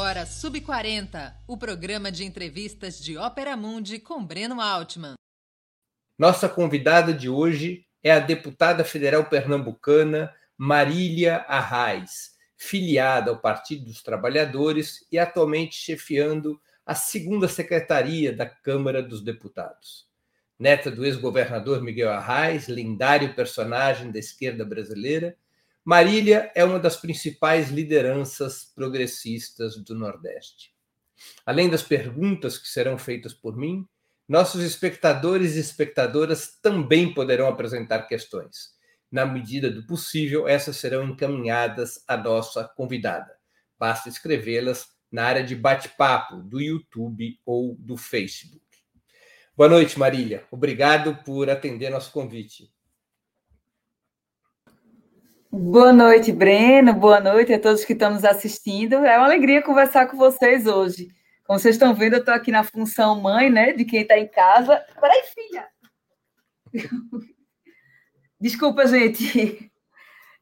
agora Sub40, o programa de entrevistas de Ópera Mundi com Breno Altman. Nossa convidada de hoje é a deputada federal pernambucana Marília Arraes, filiada ao Partido dos Trabalhadores e atualmente chefiando a segunda secretaria da Câmara dos Deputados. Neta do ex-governador Miguel Arraes, lendário personagem da esquerda brasileira, Marília é uma das principais lideranças progressistas do Nordeste. Além das perguntas que serão feitas por mim, nossos espectadores e espectadoras também poderão apresentar questões. Na medida do possível, essas serão encaminhadas à nossa convidada. Basta escrevê-las na área de bate-papo do YouTube ou do Facebook. Boa noite, Marília. Obrigado por atender nosso convite. Boa noite, Breno. Boa noite a todos que estão nos assistindo. É uma alegria conversar com vocês hoje. Como vocês estão vendo, eu estou aqui na função mãe, né? De quem está em casa. Peraí, filha. Desculpa, gente.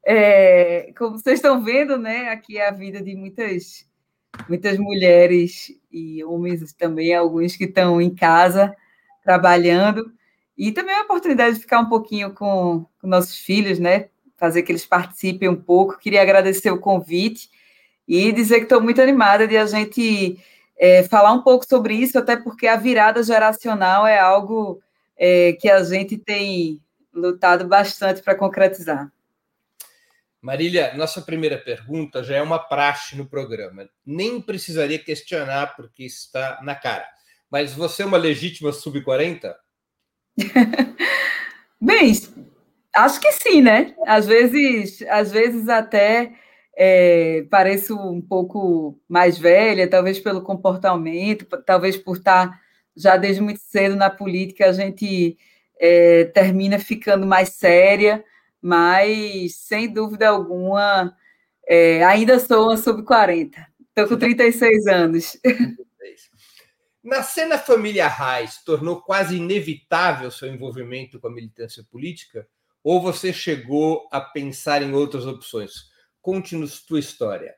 É, como vocês estão vendo, né? Aqui é a vida de muitas, muitas mulheres e homens também, alguns que estão em casa trabalhando. E também é a oportunidade de ficar um pouquinho com, com nossos filhos, né? Fazer que eles participem um pouco. Queria agradecer o convite e dizer que estou muito animada de a gente é, falar um pouco sobre isso, até porque a virada geracional é algo é, que a gente tem lutado bastante para concretizar. Marília, nossa primeira pergunta já é uma praxe no programa. Nem precisaria questionar, porque está na cara. Mas você é uma legítima sub-40? Bem, acho que sim, né? Às vezes, às vezes até é, pareço um pouco mais velha, talvez pelo comportamento, talvez por estar já desde muito cedo na política, a gente é, termina ficando mais séria, mas sem dúvida alguma, é, ainda sou uma sub-40. Estou com 36 anos. Na família Reis tornou quase inevitável seu envolvimento com a militância política? Ou você chegou a pensar em outras opções? Conte-nos tua história.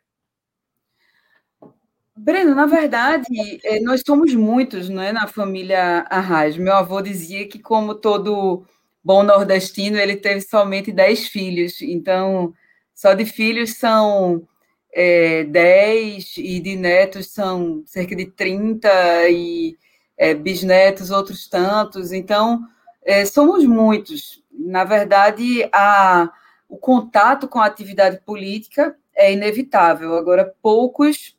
Breno, na verdade, é, nós somos muitos é, na família Arraes. Meu avô dizia que, como todo bom nordestino, ele teve somente 10 filhos. Então, só de filhos são é, 10 e de netos são cerca de 30 e é, bisnetos outros tantos. Então, é, somos muitos. Na verdade, a, o contato com a atividade política é inevitável. Agora, poucos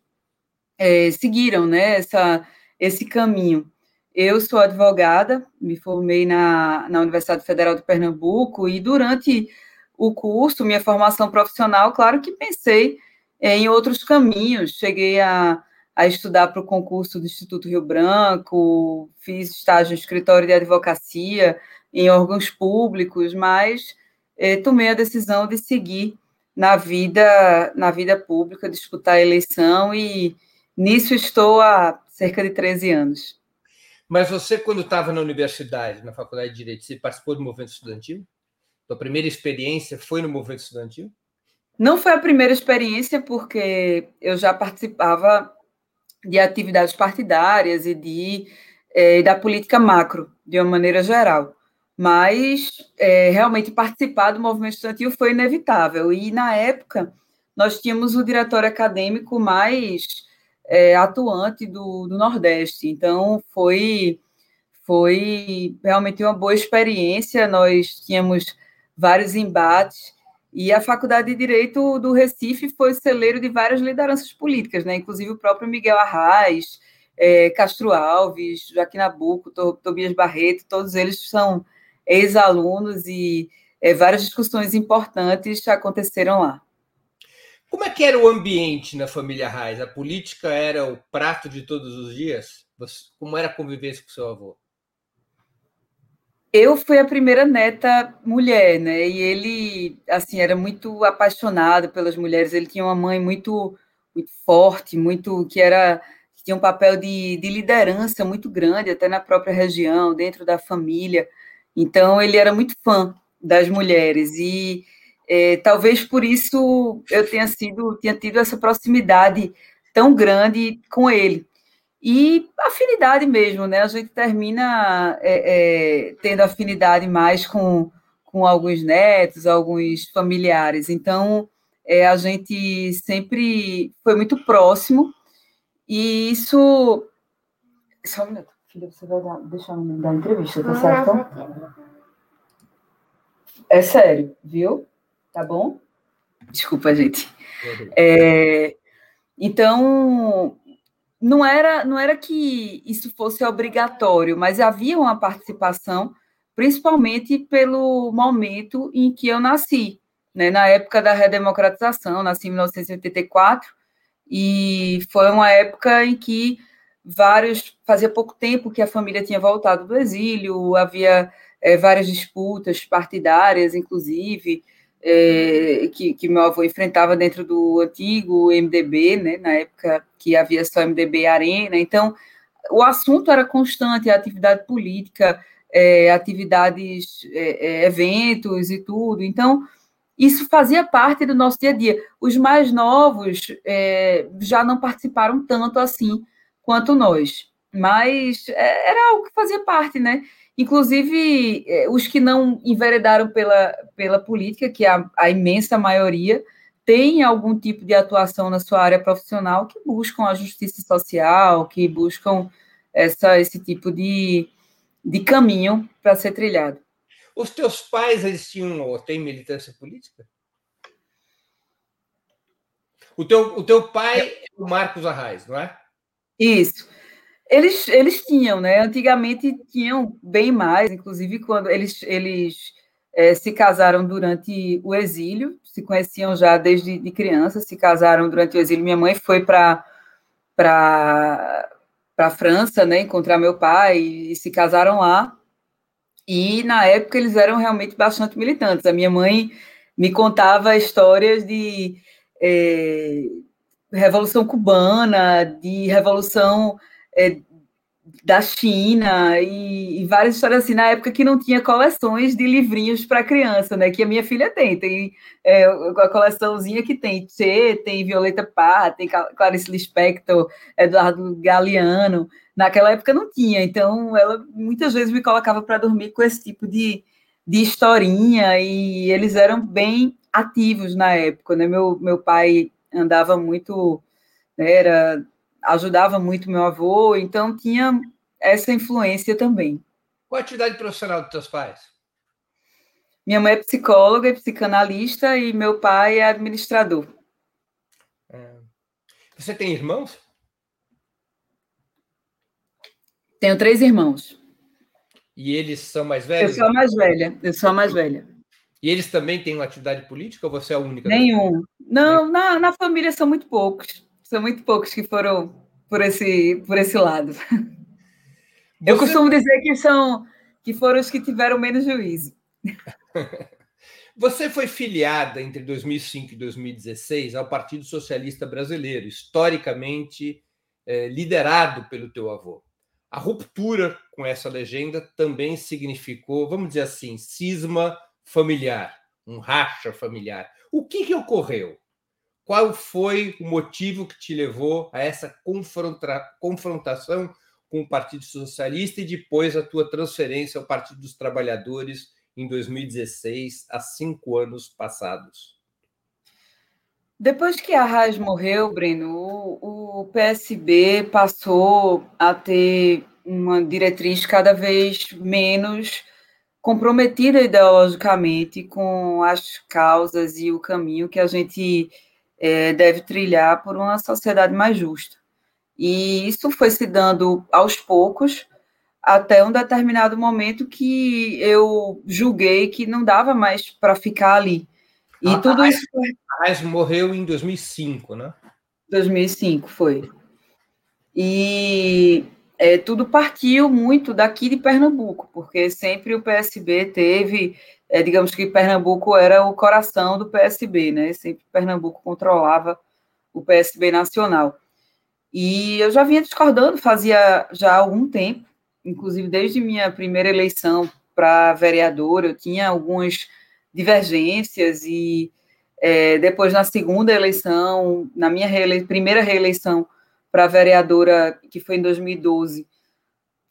é, seguiram né, essa, esse caminho. Eu sou advogada, me formei na, na Universidade Federal de Pernambuco e durante o curso, minha formação profissional, claro que pensei em outros caminhos. Cheguei a, a estudar para o concurso do Instituto Rio Branco, fiz estágio no escritório de advocacia, em órgãos públicos, mas eh, tomei a decisão de seguir na vida, na vida pública, disputar a eleição e Nisso estou há cerca de 13 anos. Mas você, quando estava na universidade, na faculdade de Direito, você participou do movimento estudantil? Sua primeira experiência foi no movimento estudantil? Não foi a primeira experiência, porque eu já participava de atividades partidárias e de, é, da política macro, de uma maneira geral. Mas é, realmente participar do movimento estudantil foi inevitável. E, na época, nós tínhamos o diretório acadêmico mais é, atuante do, do Nordeste. Então, foi, foi realmente uma boa experiência. Nós tínhamos vários embates. E a Faculdade de Direito do Recife foi celeiro de várias lideranças políticas, né? inclusive o próprio Miguel Arraes, é, Castro Alves, Joaquim Nabuco, Tobias Barreto, todos eles são ex-alunos e é, várias discussões importantes aconteceram lá. Como é que era o ambiente na família Reis? A política era o prato de todos os dias? Como era a convivência com seu avô? Eu fui a primeira neta mulher, né? E ele, assim, era muito apaixonado pelas mulheres. Ele tinha uma mãe muito, muito forte, muito que era que tinha um papel de, de liderança muito grande, até na própria região, dentro da família. Então, ele era muito fã das mulheres e é, talvez por isso eu tenha sido, tenha tido essa proximidade tão grande com ele. E afinidade mesmo, né? A gente termina é, é, tendo afinidade mais com, com alguns netos, alguns familiares. Então, é, a gente sempre foi muito próximo, e isso. Só um minuto, filha, você vai dar, deixar no meio da entrevista, tá certo? É sério, viu? Tá bom? Desculpa, gente. É, então, não era, não era que isso fosse obrigatório, mas havia uma participação, principalmente pelo momento em que eu nasci, né? na época da redemocratização, nasci em 1984, e foi uma época em que vários, fazia pouco tempo que a família tinha voltado do exílio, havia é, várias disputas partidárias, inclusive, é, que, que, meu avô enfrentava dentro do antigo MDB, né, na época que havia só MDB Arena. Então, o assunto era constante, a atividade política, é, atividades, é, é, eventos e tudo. Então, isso fazia parte do nosso dia a dia. Os mais novos é, já não participaram tanto assim quanto nós, mas é, era algo que fazia parte, né? Inclusive, é, os que não enveredaram pela, pela política, que é a, a imensa maioria, tem algum tipo de atuação na sua área profissional que buscam a justiça social, que buscam essa, esse tipo de, de caminho para ser trilhado. Os teus pais, eles tinham ou têm militância política? O teu, o teu pai é o Marcos Arraes, não é? Isso. Eles, eles tinham, né? Antigamente tinham bem mais, inclusive quando eles, eles é, se casaram durante o exílio, se conheciam já desde de criança, se casaram durante o exílio. Minha mãe foi para para França, né? Encontrar meu pai e, e se casaram lá. E na época eles eram realmente bastante militantes. A minha mãe me contava histórias de é, Revolução Cubana, de Revolução é, da China e, e, várias histórias assim, na época que não tinha coleções de livrinhos para criança, né? Que a minha filha tem, tem é, a coleçãozinha que tem Tchê, tem Violeta Parra, tem Clarice Lispector, Eduardo Galeano. Naquela época não tinha, então ela muitas vezes me colocava para dormir com esse tipo de, de historinha e eles eram bem ativos na época, né? Meu, meu pai andava muito, né, era ajudava muito meu avô, então tinha essa influência também. Qual a atividade profissional dos teus pais? Minha mãe é psicóloga e psicanalista e meu pai é administrador. É. Você tem irmãos? Tenho três irmãos. E eles são mais velhos? Eu sou a mais velha. Eu sou a mais velha. E eles também têm uma atividade política ou você é a única? Nenhum. Não, na, na família são muito poucos. São muito poucos que foram por esse, por esse lado. Você... Eu costumo dizer que são que foram os que tiveram menos juízo. Você foi filiada entre 2005 e 2016 ao Partido Socialista Brasileiro, historicamente eh, liderado pelo teu avô. A ruptura com essa legenda também significou, vamos dizer assim, cisma familiar, um racha familiar. O que, que ocorreu? Qual foi o motivo que te levou a essa confrontação com o Partido Socialista e depois a tua transferência ao Partido dos Trabalhadores em 2016, há cinco anos passados? Depois que a Raiz morreu, Breno, o, o PSB passou a ter uma diretriz cada vez menos comprometida ideologicamente com as causas e o caminho que a gente é, deve trilhar por uma sociedade mais justa. E isso foi se dando aos poucos, até um determinado momento que eu julguei que não dava mais para ficar ali. E a, tudo a, isso. A morreu em 2005, né? 2005 foi. E é, tudo partiu muito daqui de Pernambuco, porque sempre o PSB teve é, digamos que Pernambuco era o coração do PSB, né? Sempre Pernambuco controlava o PSB nacional. E eu já vinha discordando, fazia já algum tempo, inclusive desde minha primeira eleição para vereador, eu tinha algumas divergências e É, depois, na segunda eleição, na minha reele primeira reeleição para vereadora, que foi em 2012,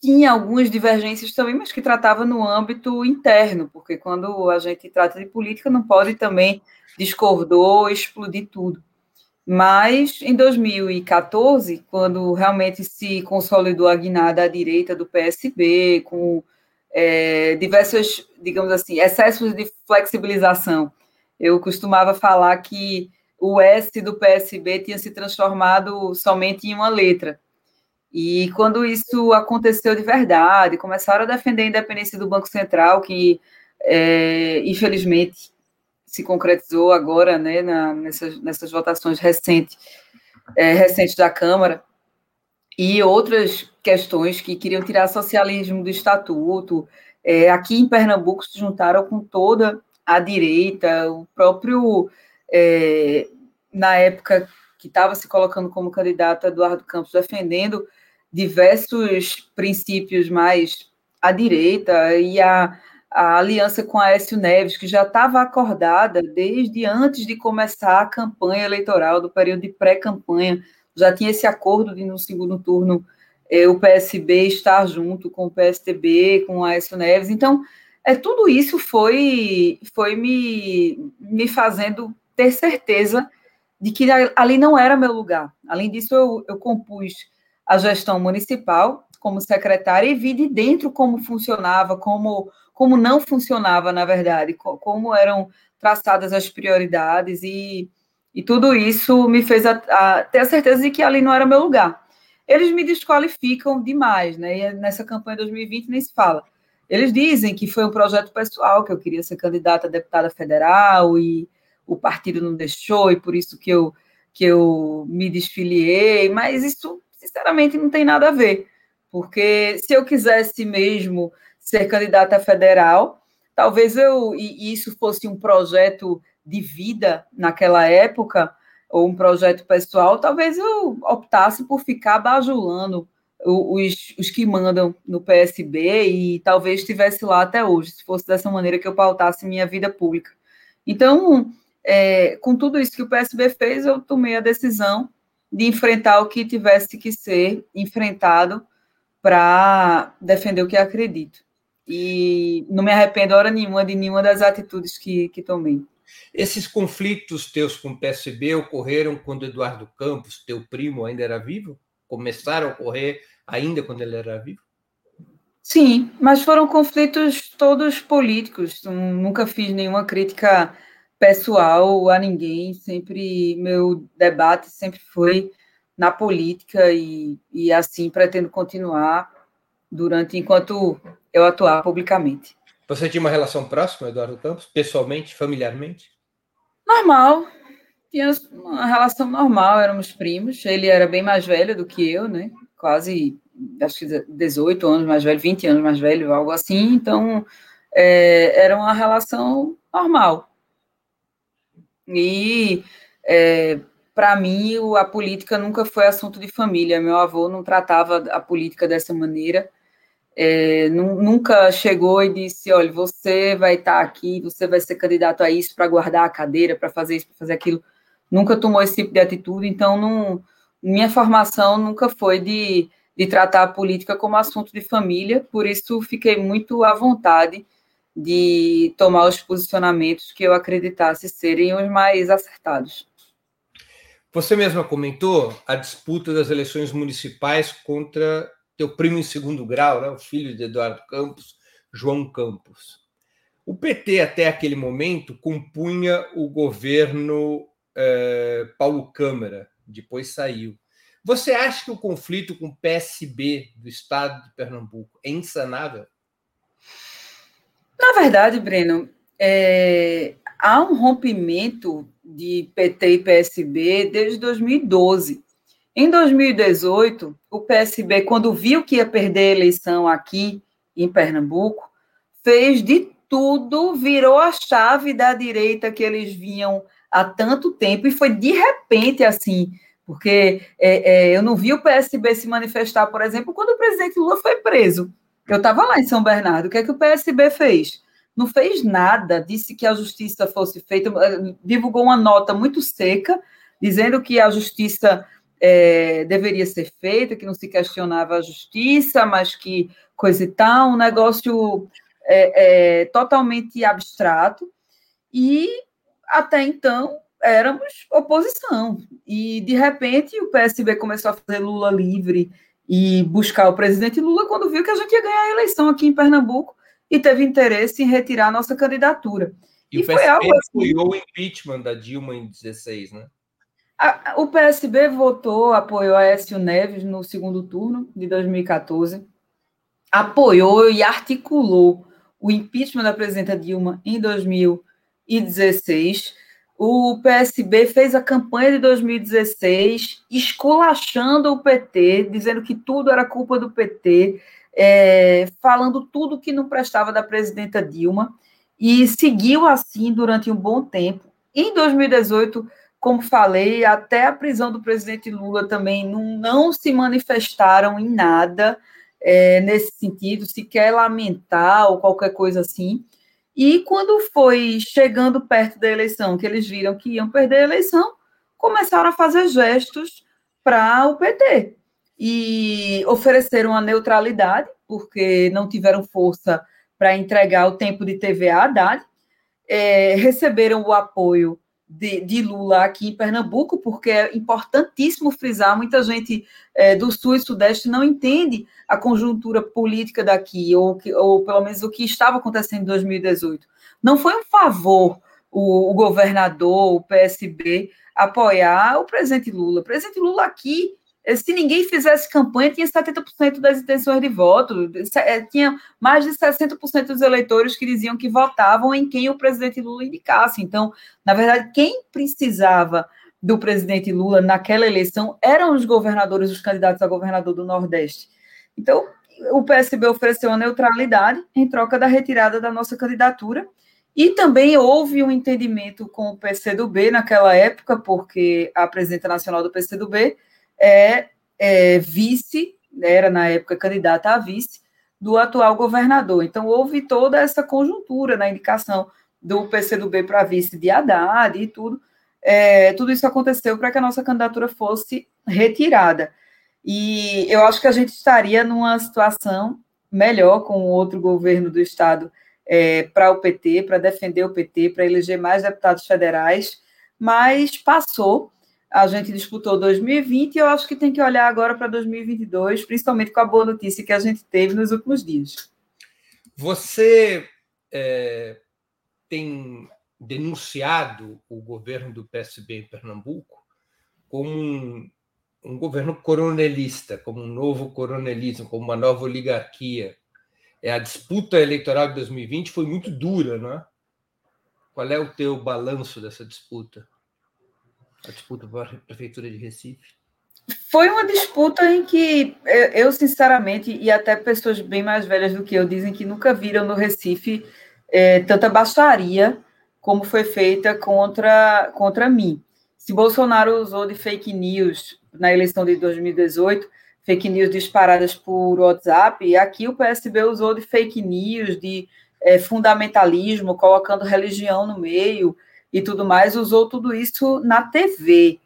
tinha algumas divergências também, mas que tratava no âmbito interno, porque quando a gente trata de política, não pode também discordou, explodir tudo. Mas em 2014, quando realmente se consolidou a guinada à direita do PSB, com é, diversos, digamos assim, excessos de flexibilização, eu costumava falar que o S do PSB tinha se transformado somente em uma letra. E quando isso aconteceu de verdade, começaram a defender a independência do Banco Central, que é, infelizmente se concretizou agora, né, na, nessas, nessas votações recentes, é, recentes da Câmara, e outras questões que queriam tirar socialismo do estatuto. É, aqui em Pernambuco se juntaram com toda a direita, o próprio, é, na época que estava se colocando como candidato Eduardo Campos, defendendo diversos princípios mais à direita, e a, a aliança com Aécio Neves, que já estava acordada desde antes de começar a campanha eleitoral, do período de pré-campanha, já tinha esse acordo de, no segundo turno, eh, o PSB estar junto com o PSTB, com o Aécio Neves. Então, é, tudo isso foi, foi me, me fazendo ter certeza de que ali não era meu lugar. Além disso, eu, eu compus a gestão municipal como secretária e vi de dentro como funcionava, como como não funcionava, na verdade, como eram traçadas as prioridades e, e tudo isso me fez a, a ter a certeza de que ali não era meu lugar. Eles me desqualificam demais, né? E nessa campanha de 2020 nem se fala. Eles dizem que foi um projeto pessoal, que eu queria ser candidata a deputada federal e o partido não deixou, e por isso que eu, que eu me desfiliei, mas isso, sinceramente, não tem nada a ver. Porque se eu quisesse mesmo ser candidata federal. Talvez eu, e isso fosse um projeto de vida naquela época, ou um projeto pessoal, talvez eu optasse por ficar bajulando os, os que mandam no PSB e talvez estivesse lá até hoje, se fosse dessa maneira que eu pautasse minha vida pública. Então, é, com tudo isso que o PSB fez, eu tomei a decisão de enfrentar o que tivesse que ser enfrentado para defender o que acredito e não me arrependo hora nenhuma de nenhuma das atitudes que, que tomei. Esses conflitos teus com o PSB ocorreram quando Eduardo Campos, teu primo, ainda era vivo? Começaram a ocorrer ainda quando ele era vivo? Sim, mas foram conflitos todos políticos. Nunca fiz nenhuma crítica pessoal a ninguém. Sempre meu debate sempre foi na política e, e assim pretendo continuar durante enquanto eu atuar publicamente. Você tinha uma relação próxima, Eduardo Campos, pessoalmente, familiarmente? Normal. Tinha uma relação normal, éramos primos. Ele era bem mais velho do que eu, né? Quase, acho que 18 anos mais velho, 20 anos mais velho, algo assim. Então, é, era uma relação normal. E, é, para mim, a política nunca foi assunto de família. Meu avô não tratava a política dessa maneira é, nunca chegou e disse: olha, você vai estar tá aqui, você vai ser candidato a isso para guardar a cadeira, para fazer isso, para fazer aquilo. Nunca tomou esse tipo de atitude, então não, minha formação nunca foi de, de tratar a política como assunto de família, por isso fiquei muito à vontade de tomar os posicionamentos que eu acreditasse serem os mais acertados. Você mesma comentou a disputa das eleições municipais contra teu primo em segundo grau, né, o filho de Eduardo Campos, João Campos. O PT, até aquele momento, compunha o governo eh, Paulo Câmara, depois saiu. Você acha que o conflito com o PSB do estado de Pernambuco é insanável? Na verdade, Breno, é, há um rompimento de PT e PSB desde 2012. Em 2018, o PSB, quando viu que ia perder a eleição aqui em Pernambuco, fez de tudo, virou a chave da direita que eles vinham há tanto tempo, e foi de repente assim, porque é, é, eu não vi o PSB se manifestar, por exemplo, quando o presidente Lula foi preso. Eu estava lá em São Bernardo. O que é que o PSB fez? não fez nada, disse que a justiça fosse feita, eh, divulgou uma nota muito seca, dizendo que a justiça é, deveria ser feita, que não se questionava a justiça, mas que coisa e tal, um negócio é, é, totalmente abstrato. E até então éramos oposição. E de repente o PSB começou a fazer Lula livre e buscar o presidente Lula quando viu que a gente ia ganhar a eleição aqui em Pernambuco e teve interesse em retirar a nossa candidatura. E, e o PSB algo assim, apoiou o impeachment da Dilma em 16, né? A, o PSB votou, apoiou a Écio Neves no segundo turno de 2014, apoiou e articulou o impeachment da presidenta Dilma em 2016. O PSB fez a campanha de 2016 esculachando o PT, dizendo que tudo era culpa do PT, é, falando tudo que não prestava da presidenta Dilma, e seguiu assim durante um bom tempo. Em 2018, como falei, até a prisão do presidente Lula também não, não se manifestaram em nada é, nesse sentido, sequer lamentar ou qualquer coisa assim. E quando foi chegando perto da eleição, que eles viram que iam perder a eleição, começaram a fazer gestos para o PT e ofereceram a neutralidade, porque não tiveram força para entregar o tempo de TVA a Haddad, é, receberam o apoio de, de, Lula aqui em Pernambuco, porque é importantíssimo frisar, muita gente é, do Sul e Sudeste não entende a conjuntura política daqui, ou, que, ou pelo menos o que estava acontecendo em 2018. Não foi um favor o, o governador, o PSB, apoiar o presidente Lula. O presidente Lula aqui se ninguém fizesse campanha, tinha 70% das intenções de voto, é, tinha mais de 60% dos eleitores que diziam que votavam em quem o presidente Lula indicasse. Então, na verdade, quem precisava do presidente Lula naquela eleição eram os governadores, os candidatos a governador do Nordeste. Então, o PSB ofereceu a neutralidade em troca da retirada da nossa candidatura. E também houve um entendimento com o PCdoB naquela época, porque a presidenta nacional do PCdoB é, é vice, né, era na época candidata a vice, do atual governador. Então, houve toda essa conjuntura na indicação do PCdoB para vice de Haddad e tudo. É, tudo isso aconteceu para que a nossa candidatura fosse retirada. E eu acho que a gente estaria numa situação melhor com outro governo do Estado é, para o PT, para defender o PT, para eleger mais deputados federais, mas passou a gente disputou 2020 e eu acho que tem que olhar agora para 2022, principalmente com a boa notícia que a gente teve nos últimos dias. Você é, tem denunciado o governo do PSB em Pernambuco como um, um governo coronelista, como um novo coronelismo, como uma nova oligarquia. É, a disputa eleitoral de 2020 foi muito dura, não é? Qual é o teu balanço dessa disputa? A disputa para a Prefeitura de Recife? Foi uma disputa em que eu, sinceramente, e até pessoas bem mais velhas do que eu, dizem que nunca viram no Recife é, tanta baixaria como foi feita contra, contra mim. Se Bolsonaro usou de fake news na eleição de 2018, fake news disparadas por WhatsApp, aqui o PSB usou de fake news, de é, fundamentalismo, colocando religião no meio, e tudo mais, usou tudo isso na TV.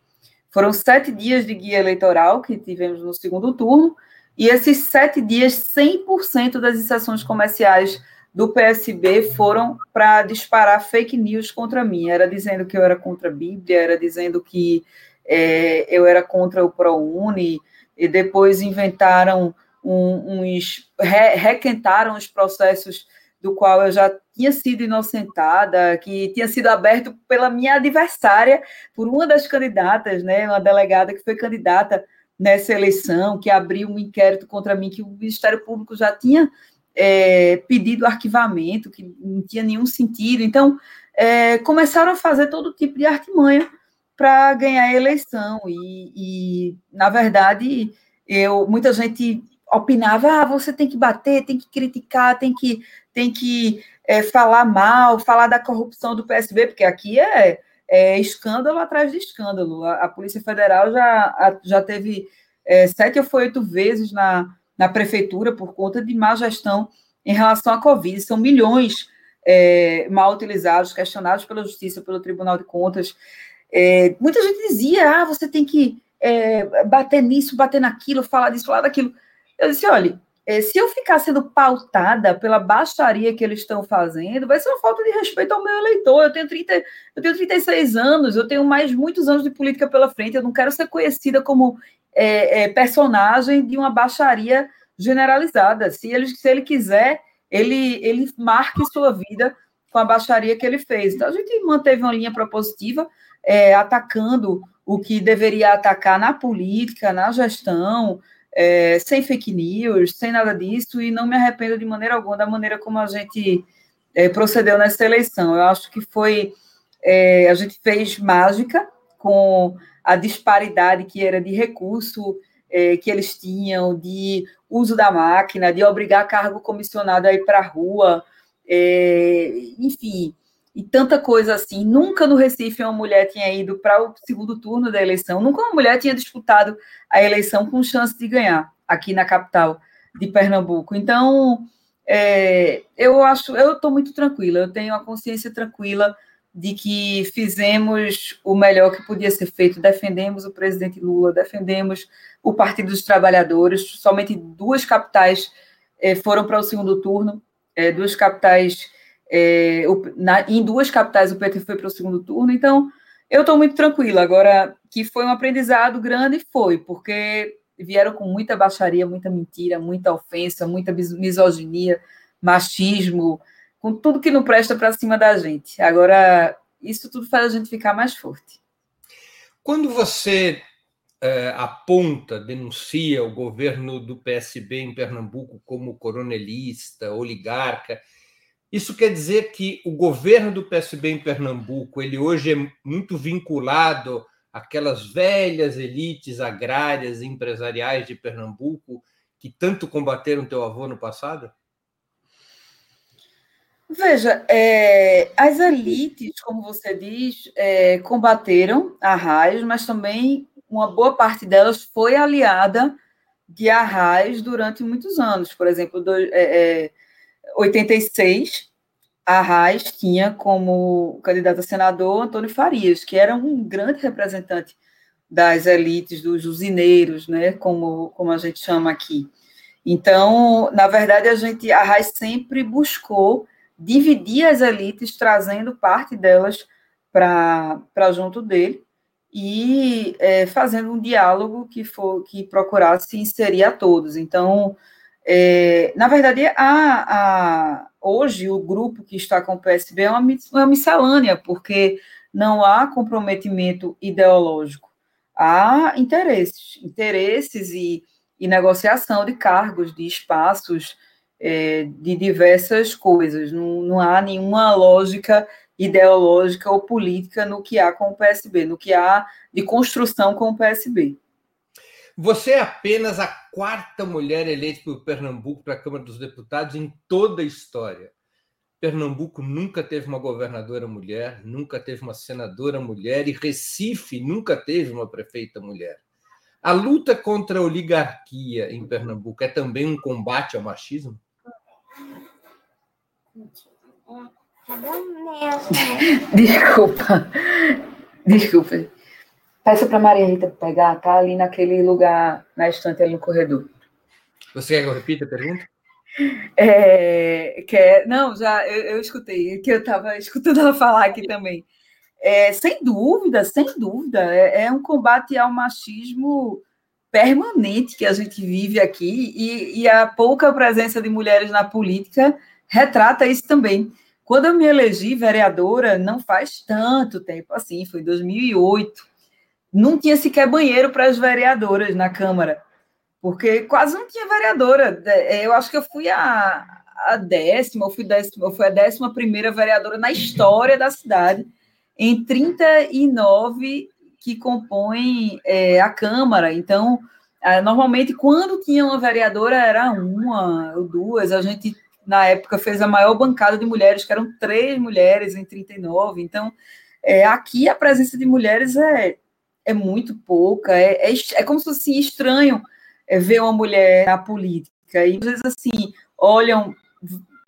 Foram sete dias de guia eleitoral que tivemos no segundo turno, e esses sete dias, 100% das inserções comerciais do PSB foram para disparar fake news contra mim. Era dizendo que eu era contra a Bíblia, era dizendo que é, eu era contra o ProUni, e depois inventaram um, uns. Re, requentaram os processos do qual eu já tinha sido inocentada, que tinha sido aberto pela minha adversária, por uma das candidatas, né, uma delegada que foi candidata nessa eleição, que abriu um inquérito contra mim, que o Ministério Público já tinha é, pedido arquivamento, que não tinha nenhum sentido. Então, é, começaram a fazer todo tipo de artimanha para ganhar a eleição. E, e, na verdade, eu muita gente opinava, ah, você tem que bater, tem que criticar, tem que tem que é, falar mal, falar da corrupção do PSB, porque aqui é, é escândalo atrás de escândalo. A, a Polícia Federal já, a, já teve é, sete ou oito vezes na, na prefeitura por conta de má gestão em relação à Covid. São milhões é, mal utilizados, questionados pela Justiça, pelo Tribunal de Contas. É, muita gente dizia, ah, você tem que é, bater nisso, bater naquilo, falar disso, falar daquilo. Eu disse, olha, é, se eu ficar sendo pautada pela baixaria que eles estão fazendo, vai ser uma falta de respeito ao meu eleitor. Eu tenho, 30, eu tenho 36 anos, eu tenho mais muitos anos de política pela frente, eu não quero ser conhecida como é, é, personagem de uma baixaria generalizada. Se ele, se ele quiser, ele, ele marque sua vida com a baixaria que ele fez. Então, a gente manteve uma linha propositiva, é, atacando o que deveria atacar na política, na gestão, é, sem fake news, sem nada disso, e não me arrependo de maneira alguma da maneira como a gente é, procedeu nessa eleição. Eu acho que foi. É, a gente fez mágica com a disparidade que era de recurso é, que eles tinham, de uso da máquina, de obrigar cargo comissionado a ir para a rua, é, enfim e tanta coisa assim. Nunca no Recife uma mulher tinha ido para o segundo turno da eleição, nunca uma mulher tinha disputado a eleição com chance de ganhar aqui na capital de Pernambuco. Então, é, eu acho, eu estou muito tranquila, eu tenho a consciência tranquila de que fizemos o melhor que podia ser feito, defendemos o presidente Lula, defendemos o Partido dos Trabalhadores, somente duas capitais é, foram para o segundo turno, é, duas capitais é, o, na, em duas capitais o PT foi para o segundo turno, então eu estou muito tranquila. Agora, que foi um aprendizado grande, foi, porque vieram com muita baixaria, muita mentira, muita ofensa, muita misoginia, machismo, com tudo que não presta para cima da gente. Agora, isso tudo faz a gente ficar mais forte. Quando você é, aponta, denuncia o governo do PSB em Pernambuco como coronelista, oligarca, isso quer dizer que o governo do PSB em Pernambuco, ele hoje é muito vinculado àquelas velhas elites agrárias e empresariais de Pernambuco que tanto combateram teu avô no passado? Veja, é, as elites, como você diz, é, combateram a Arraiz, mas também uma boa parte delas foi aliada de Arraiz durante muitos anos. Por exemplo, do, é, é 86, a Raiz tinha como candidato a senador Antônio Farias, que era um grande representante das elites, dos usineiros, né, como, como a gente chama aqui. Então, na verdade, a gente, a Raiz sempre buscou dividir as elites, trazendo parte delas para junto dele e é, fazendo um diálogo que, for, que procurasse inserir a todos. Então, é, na verdade, a, a, hoje o grupo que está com o PSB é uma, uma miscelânea, porque não há comprometimento ideológico. Há interesses, interesses e, e negociação de cargos, de espaços, é, de diversas coisas. Não, não há nenhuma lógica ideológica ou política no que há com o PSB, no que há de construção com o PSB. Você é apenas a quarta mulher eleita por Pernambuco para a Câmara dos Deputados em toda a história. Pernambuco nunca teve uma governadora mulher, nunca teve uma senadora mulher e Recife nunca teve uma prefeita mulher. A luta contra a oligarquia em Pernambuco é também um combate ao machismo? Desculpa. Desculpa. Peça para Maria Rita pegar, tá ali naquele lugar, na estante ali no corredor. Você quer que eu repita a pergunta? É, quer, não, já eu, eu escutei, que eu estava escutando ela falar aqui também. É, sem dúvida, sem dúvida, é, é, um combate ao machismo permanente que a gente vive aqui e, e a pouca presença de mulheres na política retrata isso também. Quando eu me elegi vereadora, não faz tanto tempo assim, foi em 2008 não tinha sequer banheiro para as vereadoras na Câmara, porque quase não tinha vereadora. É, eu acho que eu fui a, a décima, eu fui, décima, eu fui a décima primeira vereadora na história da cidade, em 39 que compõem é, a Câmara. Então, normalmente, quando tinha uma vereadora, era uma ou duas. A gente, na época, fez a maior bancada de mulheres, que eram três mulheres em 39. Então, é, aqui a presença de mulheres é é muito pouca, é, é, é como se fosse estranho é, ver uma mulher na política. E às vezes, assim, olham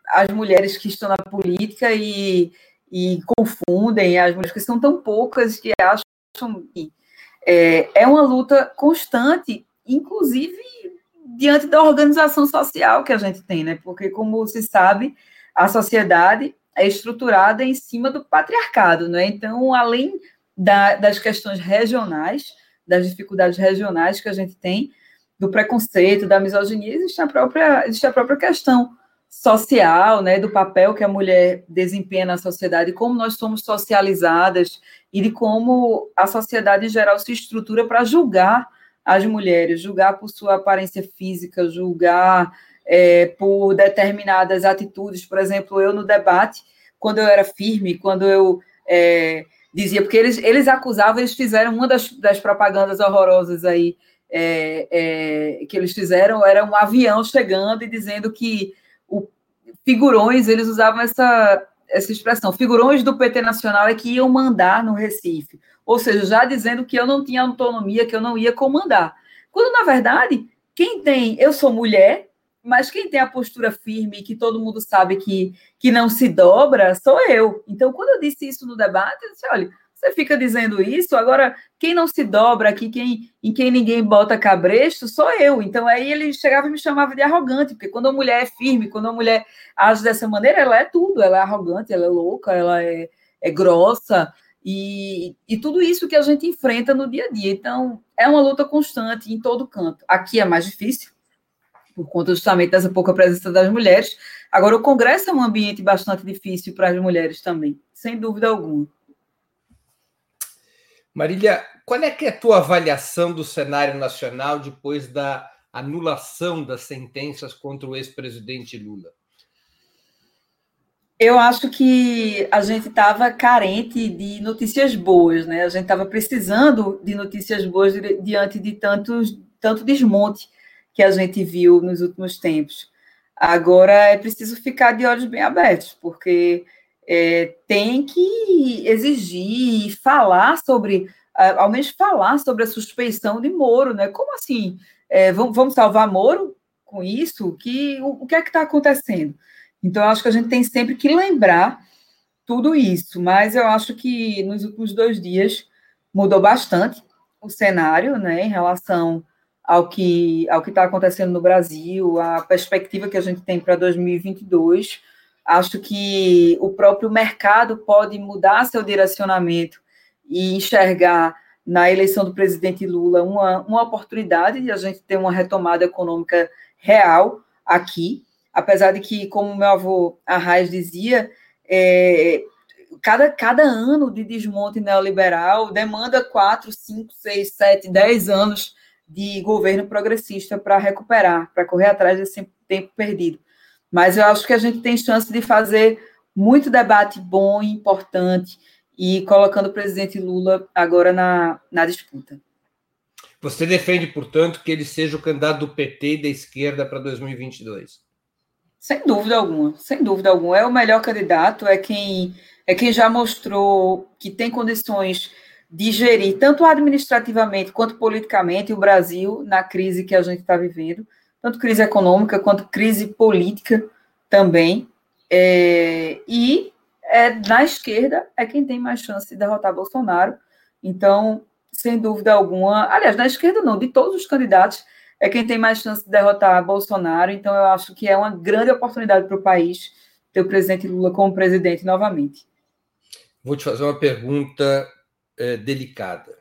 as mulheres que estão na política e, e confundem as mulheres que são tão poucas que acham que é, é uma luta constante, inclusive diante da organização social que a gente tem, né? Porque, como se sabe, a sociedade é estruturada em cima do patriarcado, né? Então, além da, das questões regionais, das dificuldades regionais que a gente tem, do preconceito, da misoginia, existe a própria, existe a própria questão social, né, do papel que a mulher desempenha na sociedade, como nós somos socializadas e de como a sociedade em geral se estrutura para julgar as mulheres, julgar por sua aparência física, julgar é, por determinadas atitudes. Por exemplo, eu no debate, quando eu era firme, quando eu é, dizia, porque eles, eles acusavam, eles fizeram uma das, das propagandas horrorosas aí é, é que eles fizeram, era um avião chegando e dizendo que o figurões, eles usavam essa, essa expressão, figurões do PT Nacional é que iam mandar no Recife. Ou seja, já dizendo que eu não tinha autonomia, que eu não ia comandar. Quando, na verdade, quem tem, eu sou mulher, mas quem tem a postura firme, que todo mundo sabe que, que não se dobra, sou eu. Então, quando eu disse isso no debate, eu disse: olha, você fica dizendo isso, agora quem não se dobra aqui, quem, em quem ninguém bota cabresto, sou eu. Então, aí ele chegava e me chamava de arrogante, porque quando a mulher é firme, quando a mulher age dessa maneira, ela é tudo, ela é arrogante, ela é louca, ela é, é grossa. E, e tudo isso que a gente enfrenta no dia a dia. Então, é uma luta constante em todo canto. Aqui é mais difícil, por conta justamente dessa pouca presença das mulheres. Agora, o Congresso é um ambiente bastante difícil para as mulheres também, sem dúvida alguma. Marília, qual é, que é a tua avaliação do cenário nacional depois da anulação das sentenças contra o ex-presidente Lula? Eu acho que a gente estava carente de notícias boas, né? A gente estava precisando de notícias boas diante de tantos, tanto desmonte que a gente viu nos últimos tempos. Agora é preciso ficar de olhos bem abertos, porque é, tem que exigir falar sobre, ao menos falar sobre a suspeição de Moro, né? Como assim? É, vamos, vamos salvar Moro com isso? Que, o, o que é que está acontecendo? Então, acho que a gente tem sempre que lembrar tudo isso, mas eu acho que nos últimos dois dias mudou bastante o cenário, né, em relação ao que ao que está acontecendo no Brasil, a perspectiva que a gente tem para 2022. Acho que o próprio mercado pode mudar seu direcionamento e enxergar na eleição do presidente Lula uma, uma oportunidade de a gente ter uma retomada econômica real aqui, apesar de que, como meu avô Arraes dizia, é, cada, cada ano de desmonte neoliberal demanda quatro, cinco, seis, sete, dez anos de governo progressista para recuperar, para correr atrás desse tempo perdido. Mas eu acho que a gente tem chance de fazer muito debate bom e importante e colocando o presidente Lula agora na, na disputa. Você defende, portanto, que ele seja o candidato do PT e da esquerda para 2022? Sem dúvida alguma, sem dúvida alguma. É o melhor candidato, é quem, é quem já mostrou que tem condições de gerir, tanto administrativamente quanto politicamente, o Brasil na crise que a gente está vivendo, tanto crise econômica quanto crise política também. É, e é, na esquerda é quem tem mais chance de derrotar Bolsonaro. Então, sem dúvida alguma, aliás, na esquerda não, de todos os candidatos, é quem tem mais chance de derrotar Bolsonaro. Então, eu acho que é uma grande oportunidade para o país ter o presidente Lula como presidente novamente. Vou te fazer uma pergunta é, delicada.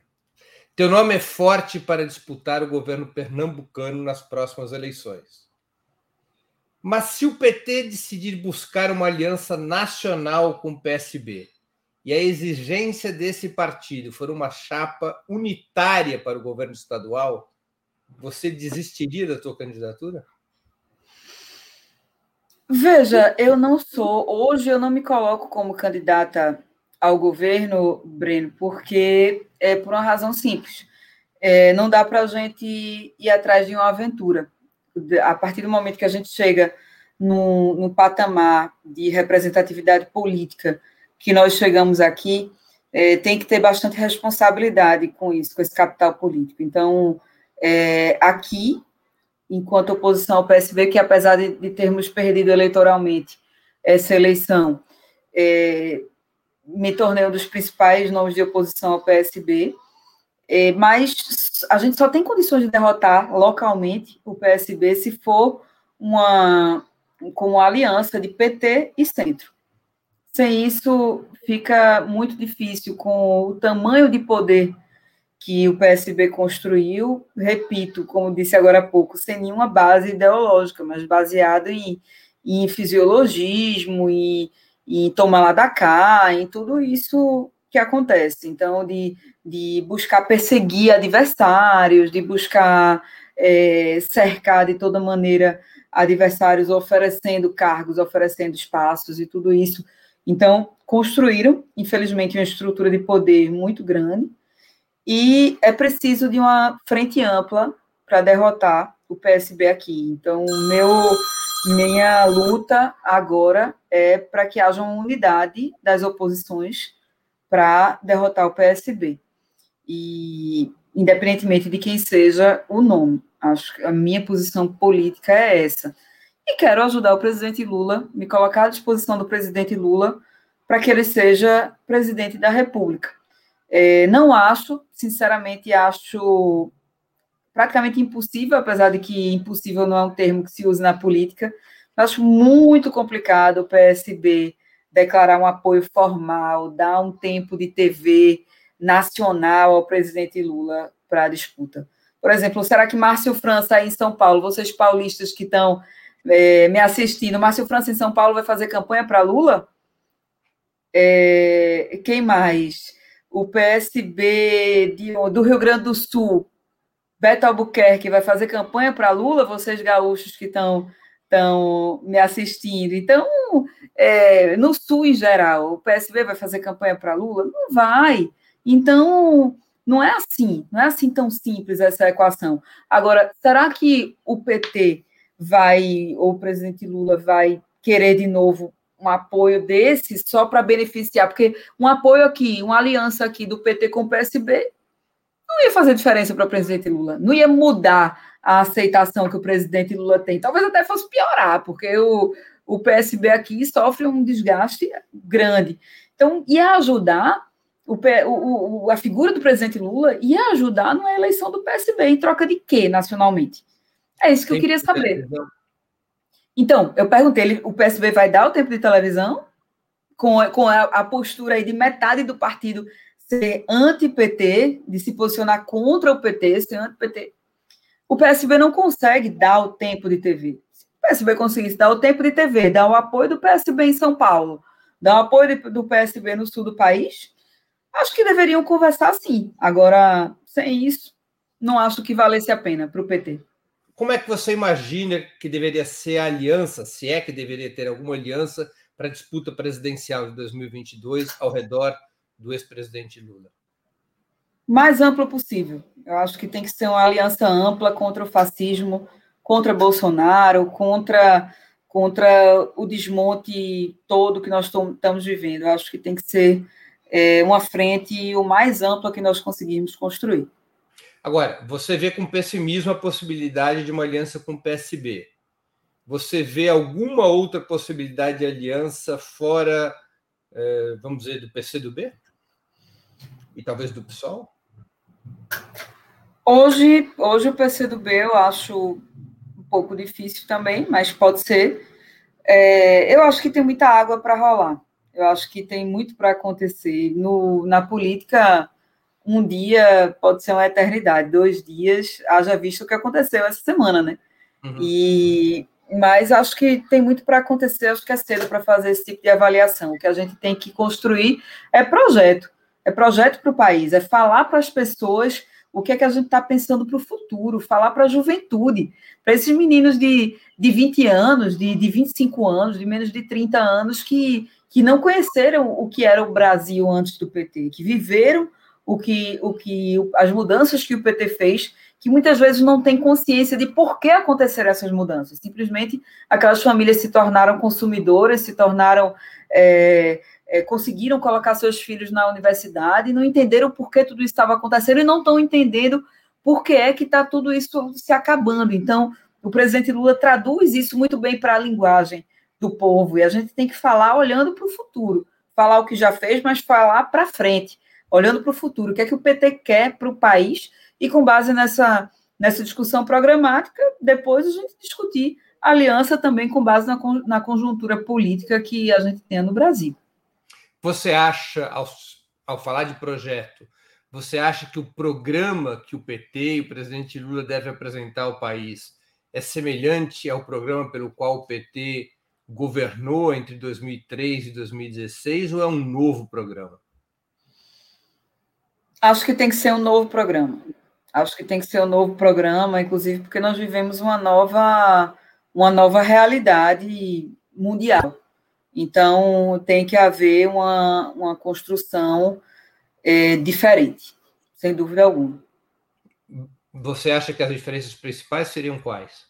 Teu nome é forte para disputar o governo pernambucano nas próximas eleições. Mas se o PT decidir buscar uma aliança nacional com o PSB e a exigência desse partido for uma chapa unitária para o governo estadual, você desistiria da tua candidatura? Veja, eu não sou, hoje eu não me coloco como candidata ao governo, Breno, porque é por uma razão simples. É, não dá para a gente ir atrás de uma aventura. A partir do momento que a gente chega no, no patamar de representatividade política que nós chegamos aqui, é, tem que ter bastante responsabilidade com isso, com esse capital político. Então, é, aqui, enquanto oposição ao PSB, que apesar de, de termos perdido eleitoralmente, essa eleição, é, me tornei um dos principais nomes de oposição ao PSB, é, mas a gente só tem condições de derrotar localmente o PSB se for uma com uma aliança de PT e centro. Sem isso, fica muito difícil com o tamanho de poder que o PSB construiu, repito, como disse agora há pouco, sem nenhuma base ideológica, mas baseado em, em fisiologismo, e em tomar lá da cá, em tudo isso que acontece. Então, de, de buscar perseguir adversários, de buscar é, cercar de toda maneira adversários, oferecendo cargos, oferecendo espaços e tudo isso. Então, construíram, infelizmente, uma estrutura de poder muito grande e é preciso de uma frente ampla para derrotar o PSB aqui. Então, meu minha luta agora é para que haja uma unidade das oposições para derrotar o PSB. E, independentemente de quem seja o nome, acho que a minha posição política é essa. E quero ajudar o presidente Lula, me colocar à disposição do presidente Lula para que ele seja presidente da República. É, não acho, sinceramente, acho praticamente impossível, apesar de que impossível não é um termo que se usa na política. Acho muito complicado o PSB declarar um apoio formal, dar um tempo de TV nacional ao presidente Lula para a disputa. Por exemplo, será que Márcio França aí em São Paulo, vocês paulistas que estão é, me assistindo, Márcio França em São Paulo vai fazer campanha para Lula? É, quem mais? O PSB de, do Rio Grande do Sul Beto Albuquerque vai fazer campanha para Lula, vocês gaúchos que estão me assistindo. Então, é, no Sul em geral, o PSB vai fazer campanha para Lula? Não vai. Então, não é assim, não é assim tão simples essa equação. Agora, será que o PT vai, ou o presidente Lula vai querer de novo um apoio desse só para beneficiar? Porque um apoio aqui, uma aliança aqui do PT com o PSB não ia fazer diferença para o presidente Lula, não ia mudar a aceitação que o presidente Lula tem. Talvez até fosse piorar, porque o, o PSB aqui sofre um desgaste grande. Então, ia ajudar o, o, a figura do presidente Lula ia ajudar na eleição do PSB, em troca de quê, nacionalmente? É isso que eu queria saber. Então, eu perguntei, ele, o PSB vai dar o tempo de televisão? Com, com a, a postura aí de metade do partido ser anti-PT, de se posicionar contra o PT, ser anti-PT. O PSB não consegue dar o tempo de TV. Se o PSB conseguisse dar o tempo de TV, dar o apoio do PSB em São Paulo, dar o apoio do PSB no sul do país, acho que deveriam conversar sim. Agora, sem isso, não acho que valesse a pena para o PT. Como é que você imagina que deveria ser a aliança, se é que deveria ter alguma aliança para a disputa presidencial de 2022 ao redor do ex-presidente Lula? Mais amplo possível. Eu acho que tem que ser uma aliança ampla contra o fascismo, contra Bolsonaro, contra, contra o desmonte todo que nós estamos vivendo. Eu acho que tem que ser é, uma frente o mais ampla que nós conseguimos construir. Agora, você vê com pessimismo a possibilidade de uma aliança com o PSB. Você vê alguma outra possibilidade de aliança fora, é, vamos dizer, do PCdoB? E talvez do PSOL? Hoje, hoje o PCdoB eu acho um pouco difícil também, mas pode ser. É, eu acho que tem muita água para rolar. Eu acho que tem muito para acontecer. No, na política, um dia pode ser uma eternidade, dois dias, haja visto o que aconteceu essa semana, né? Uhum. E, mas acho que tem muito para acontecer, acho que é cedo para fazer esse tipo de avaliação. O que a gente tem que construir é projeto é projeto para o país, é falar para as pessoas o que é que a gente está pensando para o futuro, falar para a juventude, para esses meninos de, de 20 anos, de, de 25 anos, de menos de 30 anos, que, que não conheceram o que era o Brasil antes do PT, que viveram o que, o que as mudanças que o PT fez, que muitas vezes não têm consciência de por que aconteceram essas mudanças. Simplesmente aquelas famílias se tornaram consumidoras, se tornaram. É, é, conseguiram colocar seus filhos na universidade não entenderam por que tudo isso estava acontecendo e não estão entendendo por que é que está tudo isso se acabando. Então, o presidente Lula traduz isso muito bem para a linguagem, do povo, e a gente tem que falar olhando para o futuro, falar o que já fez, mas falar para frente, olhando para o futuro, o que é que o PT quer para o país, e com base nessa, nessa discussão programática, depois a gente discutir aliança também com base na, na conjuntura política que a gente tem no Brasil. Você acha, ao, ao falar de projeto, você acha que o programa que o PT e o presidente Lula devem apresentar ao país é semelhante ao programa pelo qual o PT governou entre 2003 e 2016 ou é um novo programa? Acho que tem que ser um novo programa. Acho que tem que ser um novo programa, inclusive porque nós vivemos uma nova, uma nova realidade mundial. Então, tem que haver uma, uma construção é, diferente, sem dúvida alguma. Você acha que as diferenças principais seriam quais?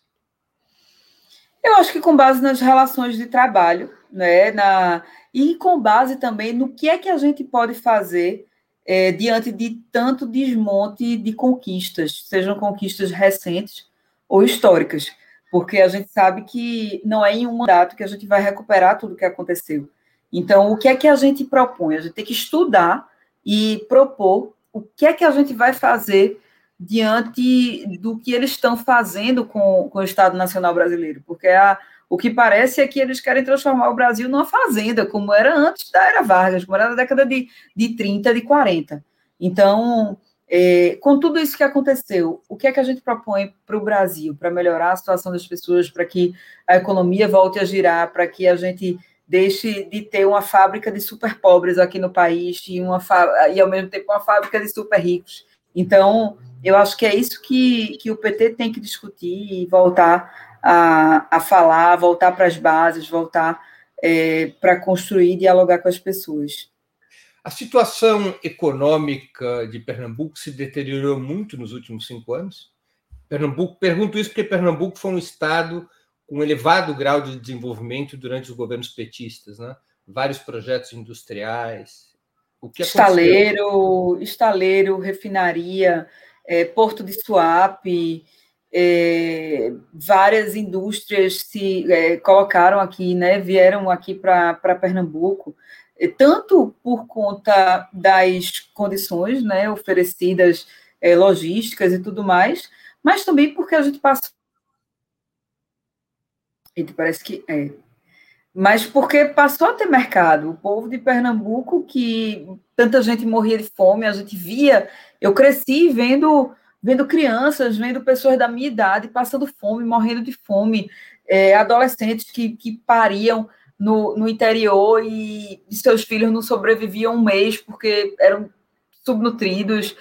Eu acho que com base nas relações de trabalho, né, na, e com base também no que é que a gente pode fazer é, diante de tanto desmonte de conquistas, sejam conquistas recentes ou históricas, porque a gente sabe que não é em um mandato que a gente vai recuperar tudo o que aconteceu. Então, o que é que a gente propõe? A gente tem que estudar e propor o que é que a gente vai fazer diante do que eles estão fazendo com, com o Estado Nacional Brasileiro, porque a, o que parece é que eles querem transformar o Brasil numa fazenda, como era antes da era Vargas, como era na década de, de 30, de 40. Então, é, com tudo isso que aconteceu, o que é que a gente propõe para o Brasil, para melhorar a situação das pessoas, para que a economia volte a girar, para que a gente deixe de ter uma fábrica de super pobres aqui no país e, uma e ao mesmo tempo uma fábrica de super ricos. Então, eu acho que é isso que, que o PT tem que discutir e voltar a, a falar, voltar para as bases, voltar é, para construir e dialogar com as pessoas. A situação econômica de Pernambuco se deteriorou muito nos últimos cinco anos. Pernambuco, pergunto isso porque Pernambuco foi um estado com elevado grau de desenvolvimento durante os governos petistas, né? Vários projetos industriais. O que estaleiro, estaleiro, refinaria, é, Porto de Suape, é, várias indústrias se é, colocaram aqui, né? Vieram aqui para Pernambuco, tanto por conta das condições, né? Oferecidas é, logísticas e tudo mais, mas também porque a gente passou Eita, parece que é. Mas porque passou a ter mercado. O povo de Pernambuco, que tanta gente morria de fome, a gente via. Eu cresci vendo, vendo crianças, vendo pessoas da minha idade passando fome, morrendo de fome, é, adolescentes que, que pariam no, no interior e, seus filhos não sobreviviam um mês porque eram subnutridos.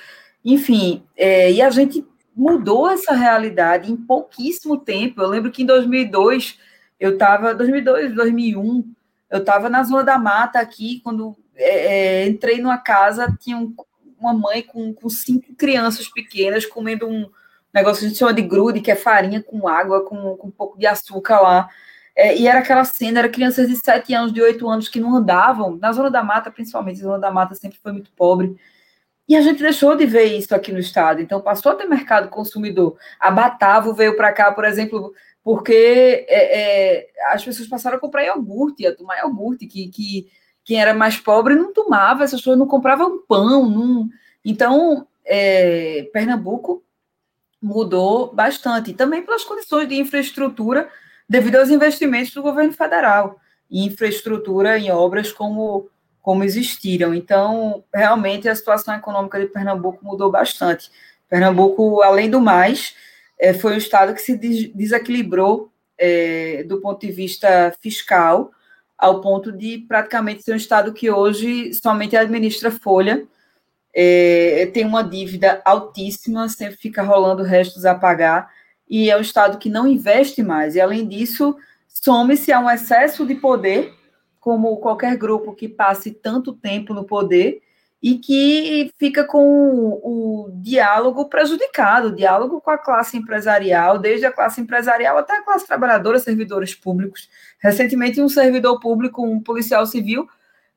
Enfim, é, e a gente mudou essa realidade em pouquíssimo tempo. Eu lembro que em 2002, eu estava, 2002, 2001, eu estava na Zona da Mata aqui, quando é, é, entrei numa casa, tinha um, uma mãe com, com cinco crianças pequenas comendo um negócio que a gente chama de grude, que é farinha com água, com, com um pouco de açúcar lá. É, e era aquela cena, era crianças de 7 anos, de 8 anos que não andavam, na Zona da Mata, principalmente, a Zona da Mata sempre foi muito pobre. E a gente deixou de ver isso aqui no estado. Então, passou a ter mercado consumidor. A Batavo veio para cá, por exemplo, porque é, é, as pessoas passaram a comprar iogurte, a tomar iogurte, que, que quem era mais pobre não tomava, essas pessoas não compravam pão. Não... Então, é, Pernambuco mudou bastante. Também pelas condições de infraestrutura, devido aos investimentos do governo federal. infraestrutura em obras como como existiram. Então, realmente, a situação econômica de Pernambuco mudou bastante. Pernambuco, além do mais, é, foi um estado que se desequilibrou é, do ponto de vista fiscal, ao ponto de praticamente ser um estado que hoje somente administra folha, é, tem uma dívida altíssima, sempre fica rolando restos a pagar, e é um estado que não investe mais. E, além disso, some-se a um excesso de poder como qualquer grupo que passe tanto tempo no poder e que fica com o, o, diálogo prejudicado, o diálogo com a classe empresarial, desde a classe empresarial até a classe trabalhadora, servidores públicos. Recentemente, um servidor público, um policial civil,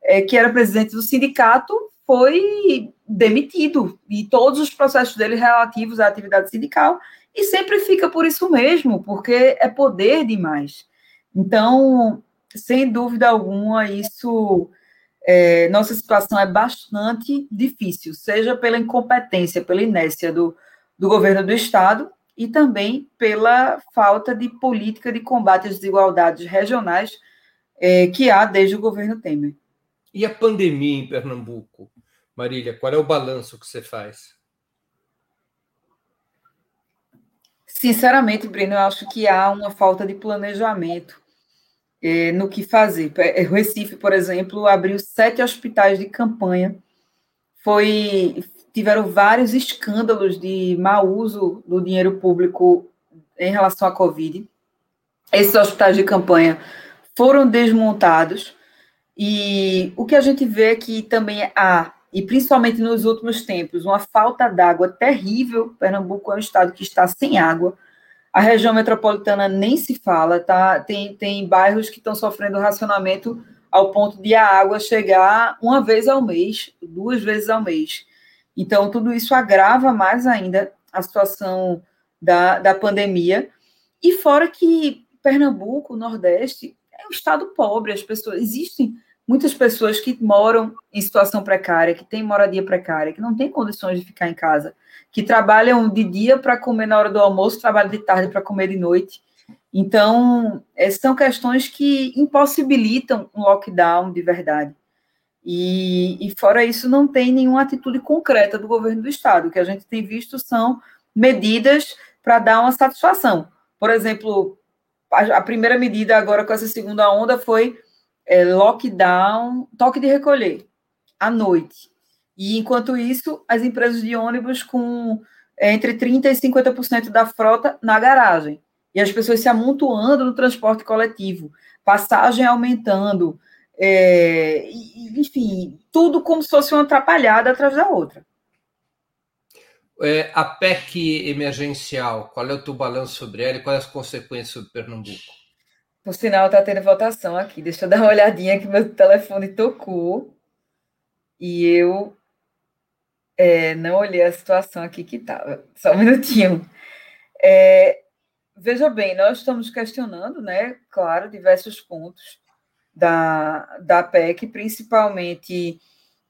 é, que era presidente do sindicato, foi demitido, e todos os processos dele relativos à atividade sindical, e sempre fica por isso mesmo, porque é poder demais. Então, sem dúvida alguma, isso é, nossa situação é bastante difícil, seja pela incompetência, pela inércia do, do governo do Estado e também pela falta de política de combate às desigualdades regionais é, que há desde o governo Temer. E a pandemia em Pernambuco? Marília, qual é o balanço que você faz? Sinceramente, Breno, eu acho que há uma falta de planejamento é, no que fazer. É, o Recife, por exemplo, abriu sete hospitais de campanha. Foi, tiveram vários escândalos de mau uso do dinheiro público em relação à Covid. Esses hospitais de campanha foram desmontados e o que a gente vê é que também há, e principalmente nos últimos tempos, uma falta d'água terrível. Pernambuco é um estado que está sem água. A região metropolitana nem se fala, tá? Tem, tem bairros que estão sofrendo racionamento ao ponto de a água chegar uma vez ao mês, duas vezes ao mês. Então, tudo isso agrava mais ainda a situação da, da pandemia. E fora que Pernambuco, Nordeste, é um estado pobre, as pessoas existem muitas pessoas que moram em situação precária, que têm moradia precária, que não têm condições de ficar em casa, que trabalham de dia para comer na hora do almoço, trabalham de tarde para comer de noite. Então, são questões que impossibilitam um lockdown de verdade. E, e, fora isso, não tem nenhuma atitude concreta do governo do Estado. O que a gente tem visto são medidas para dar uma satisfação. Por exemplo, a, a primeira medida agora com essa segunda onda foi é, lockdown, toque de recolher à noite. E enquanto isso, as empresas de ônibus com é, entre 30% e 50% da frota na garagem. E as pessoas se amontoando no transporte coletivo, passagem aumentando, é, enfim, tudo como se fosse uma atrapalhada atrás da outra. É, a PEC emergencial, qual é o teu balanço sobre ela e quais as consequências sobre Pernambuco? Por sinal, está tendo votação aqui. Deixa eu dar uma olhadinha que meu telefone tocou. E eu é, não olhei a situação aqui que estava. Só um minutinho. É, veja bem, nós estamos questionando, né, claro, diversos pontos da, da PEC, principalmente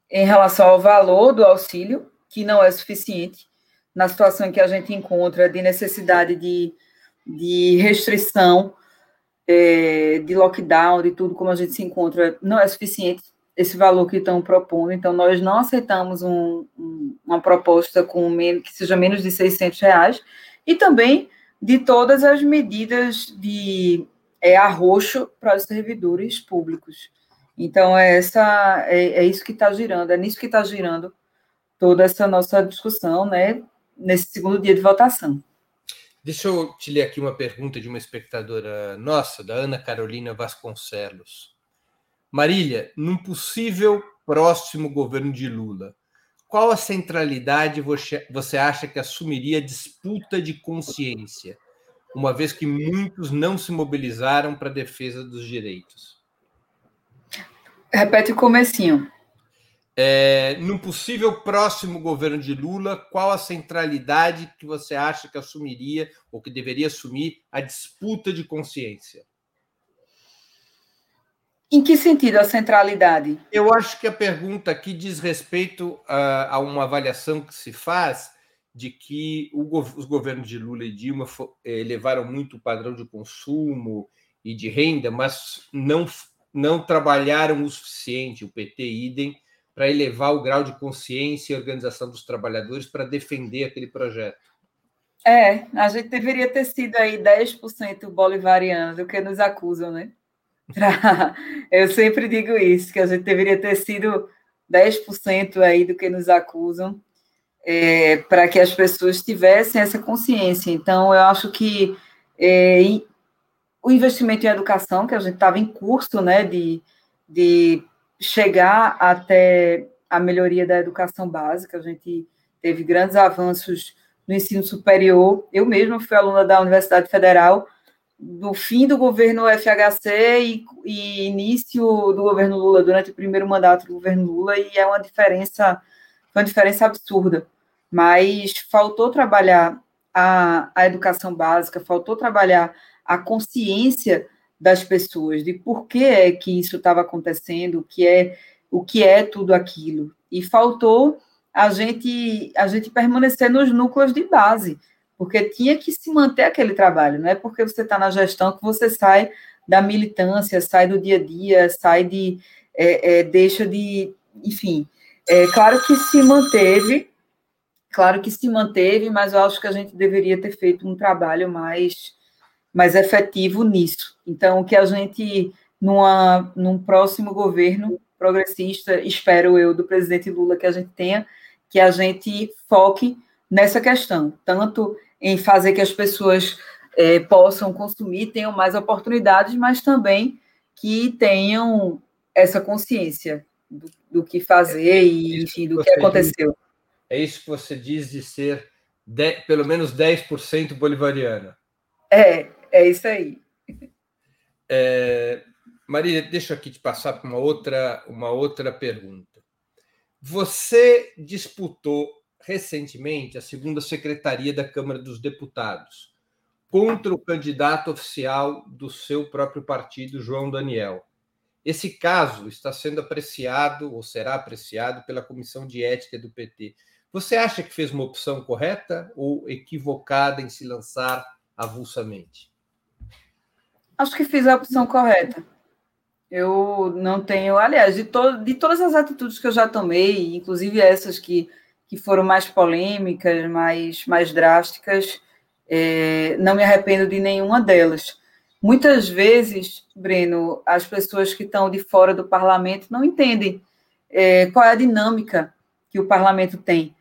em relação ao valor do auxílio, que não é suficiente na situação que a gente encontra de necessidade de, de restrição é, de lockdown, de tudo como a gente se encontra, não é suficiente esse valor que estão propondo. Então, nós não aceitamos um, um, uma proposta com menos, que seja menos de 600 reais e também de todas as medidas de é, arroxo para os servidores públicos. Então, é, essa, é, é isso que está girando, é nisso que está girando toda essa nossa discussão, né, nesse segundo dia de votação. Deixa eu te ler aqui uma pergunta de uma espectadora nossa, da Ana Carolina Vasconcelos. Marília, num possível próximo governo de Lula, qual a centralidade você acha que assumiria a disputa de consciência, uma vez que muitos não se mobilizaram para a defesa dos direitos? Repete o comecinho. É, no possível próximo governo de Lula, qual a centralidade que você acha que assumiria ou que deveria assumir a disputa de consciência? Em que sentido a centralidade? Eu acho que a pergunta aqui diz respeito a, a uma avaliação que se faz de que o, os governos de Lula e Dilma elevaram muito o padrão de consumo e de renda, mas não, não trabalharam o suficiente, o PT idem, para elevar o grau de consciência e organização dos trabalhadores para defender aquele projeto. É, a gente deveria ter sido aí 10% bolivariano do que nos acusam, né? Pra... Eu sempre digo isso, que a gente deveria ter sido 10% aí do que nos acusam, é, para que as pessoas tivessem essa consciência. Então, eu acho que é, o investimento em educação, que a gente estava em curso, né, de, de chegar até a melhoria da educação básica. A gente teve grandes avanços no ensino superior. Eu mesma fui aluna da Universidade Federal do fim do governo FHC e, e, início do governo Lula, durante o primeiro mandato do governo Lula, e é uma diferença, uma diferença absurda. Mas faltou trabalhar a, a educação básica, faltou trabalhar a consciência das pessoas, de por que é que isso estava acontecendo, o que é o que é tudo aquilo. E faltou a gente a gente permanecer nos núcleos de base, porque tinha que se manter aquele trabalho, não é porque você está na gestão que você sai da militância, sai do dia a dia, sai de é, é, deixa de, enfim, é claro que se manteve, claro que se manteve, mas eu acho que a gente deveria ter feito um trabalho mais mais efetivo nisso. Então, que a gente, numa, num próximo governo progressista, espero eu, do presidente Lula, que a gente tenha, que a gente foque nessa questão, tanto em fazer que as pessoas é, possam consumir, tenham mais oportunidades, mas também que tenham essa consciência do, do que fazer é e, enfim, do que aconteceu. Diz, é isso que você diz de ser de, pelo menos 10% bolivariana. É, é isso aí. É, deixa eu aqui te passar para uma outra, uma outra pergunta. Você disputou recentemente a segunda secretaria da Câmara dos Deputados contra o candidato oficial do seu próprio partido, João Daniel. Esse caso está sendo apreciado ou será apreciado pela Comissão de Ética do PT. Você acha que fez uma opção correta ou equivocada em se lançar avulsamente? Acho que fiz a opção correta. Eu não tenho, aliás, de, to, de todas as atitudes que eu já tomei, inclusive essas que, que foram mais polêmicas, mais, mais drásticas, é, não me arrependo de nenhuma delas. Muitas vezes, Breno, as pessoas que estão de fora do parlamento não entendem é, qual é a dinâmica que o parlamento tem.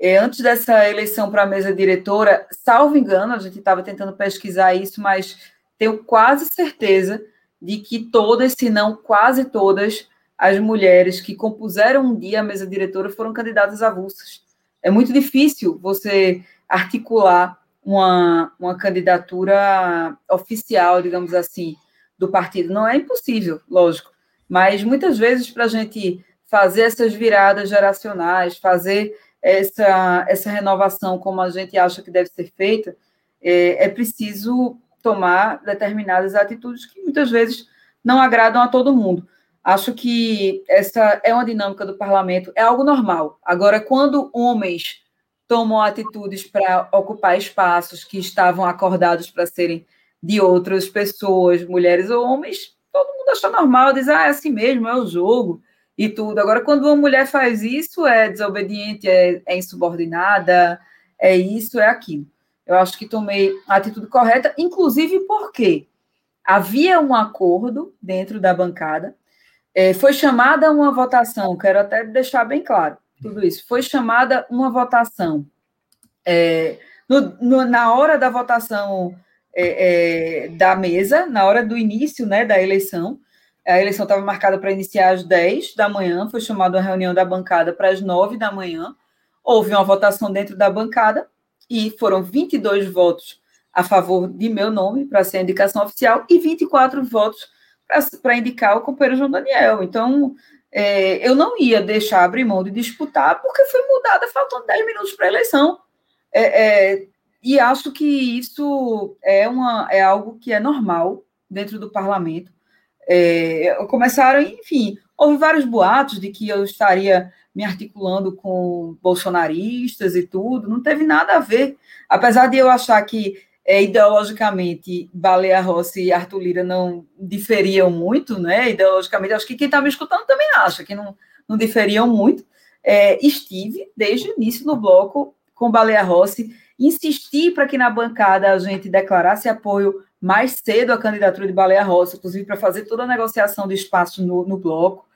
É, antes dessa eleição para a mesa diretora, salvo engano, a gente estava tentando pesquisar isso, mas tenho quase certeza de que todas, se não quase todas, as mulheres que compuseram um dia a mesa diretora foram candidatas avulsas. É muito difícil você articular uma, uma candidatura oficial, digamos assim, do partido. Não é impossível, lógico, mas muitas vezes para a gente fazer essas viradas geracionais, fazer essa, essa renovação como a gente acha que deve ser feita, é, é preciso tomar determinadas atitudes que muitas vezes não agradam a todo mundo. Acho que essa é uma dinâmica do parlamento, é algo normal. Agora, quando homens tomam atitudes para ocupar espaços que estavam acordados para serem de outras pessoas, mulheres ou homens, todo mundo acha normal, diz, ah, é assim mesmo, é o jogo e tudo. Agora, quando uma mulher faz isso, é desobediente, é, é insubordinada, é isso, é aquilo. Eu acho que tomei a atitude correta, inclusive porque havia um acordo dentro da bancada, é, foi chamada uma votação, quero até deixar bem claro tudo isso, foi chamada uma votação. É, no, no, na hora da votação é, é da mesa, na hora do início né, da eleição, a eleição estava marcada para iniciar às 10 da manhã, foi chamada uma reunião da bancada para as 9 da manhã, houve uma votação dentro da bancada, e foram 22 votos a favor de meu nome para ser a indicação oficial e 24 votos para indicar o companheiro João Daniel. Então, é, eu não ia deixar abrir mão de disputar, porque foi mudada faltando 10 minutos para a eleição. É, é, e acho que isso é, uma, é algo que é normal dentro do parlamento. É, começaram, enfim, houve vários boatos de que eu estaria me articulando com bolsonaristas e tudo, não teve nada a ver. Apesar de eu achar que é, ideologicamente Baleia Rossi e Arthur Lira não diferiam muito, né? Ideologicamente, acho que quem está me escutando também acha que não, não diferiam muito. É, estive desde o início no bloco com Baleia Rossi, insisti para que na bancada a gente declarasse apoio mais cedo à candidatura de Baleia Rossi, inclusive para fazer toda a negociação de espaço no, no bloco.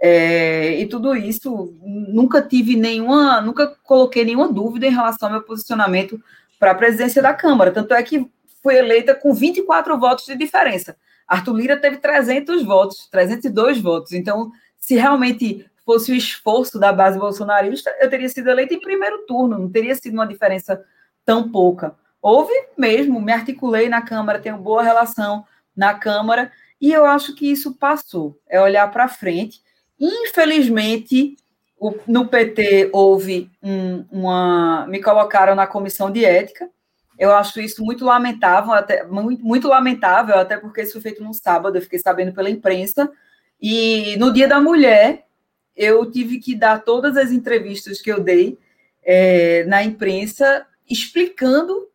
É, e tudo isso, nunca tive nenhuma, nunca coloquei nenhuma dúvida em relação ao meu posicionamento para a presidência da Câmara. Tanto é que fui eleita com 24 votos de diferença. Arthur Lira teve 300 votos, 302 votos. Então, se realmente fosse o esforço da base bolsonarista, eu teria sido eleita em primeiro turno, não teria sido uma diferença tão pouca. Houve mesmo, me articulei na Câmara, tenho boa relação na Câmara, e eu acho que isso passou. É olhar para frente Infelizmente, no PT houve um, uma. Me colocaram na comissão de ética, Eu acho isso muito lamentável, até muito, muito lamentável, até porque isso foi feito num sábado, eu fiquei sabendo pela imprensa. E no Dia da Mulher, eu tive que dar todas as entrevistas que eu dei é, na imprensa explicando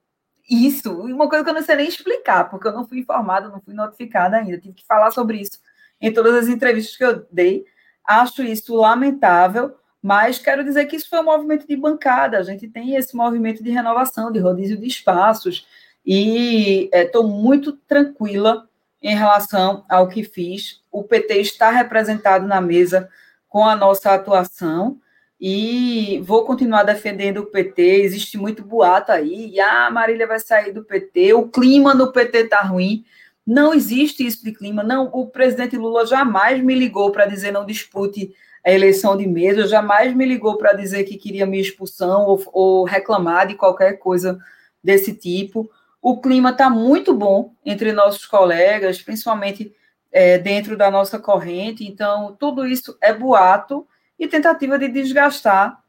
isso. Uma coisa que eu não sei nem explicar, porque eu não fui informada, não fui notificada ainda. Tive que falar sobre isso em todas as entrevistas que eu dei. Acho isso lamentável, mas quero dizer que isso foi um movimento de bancada. A gente tem esse movimento de renovação, de rodízio de espaços, e estou é, muito tranquila em relação ao que fiz. O PT está representado na mesa com a nossa atuação e vou continuar defendendo o PT. Existe muito boato aí, ah, Marília vai sair do PT, o clima no PT está ruim. Não existe isso de clima. Não, o presidente Lula jamais me ligou para dizer não dispute a eleição de mesa, jamais me ligou para dizer que queria minha expulsão ou, ou reclamar de qualquer coisa desse tipo. O clima está muito bom entre nossos colegas, principalmente é, dentro da nossa corrente. Então, tudo isso é boato e tentativa de desgastar,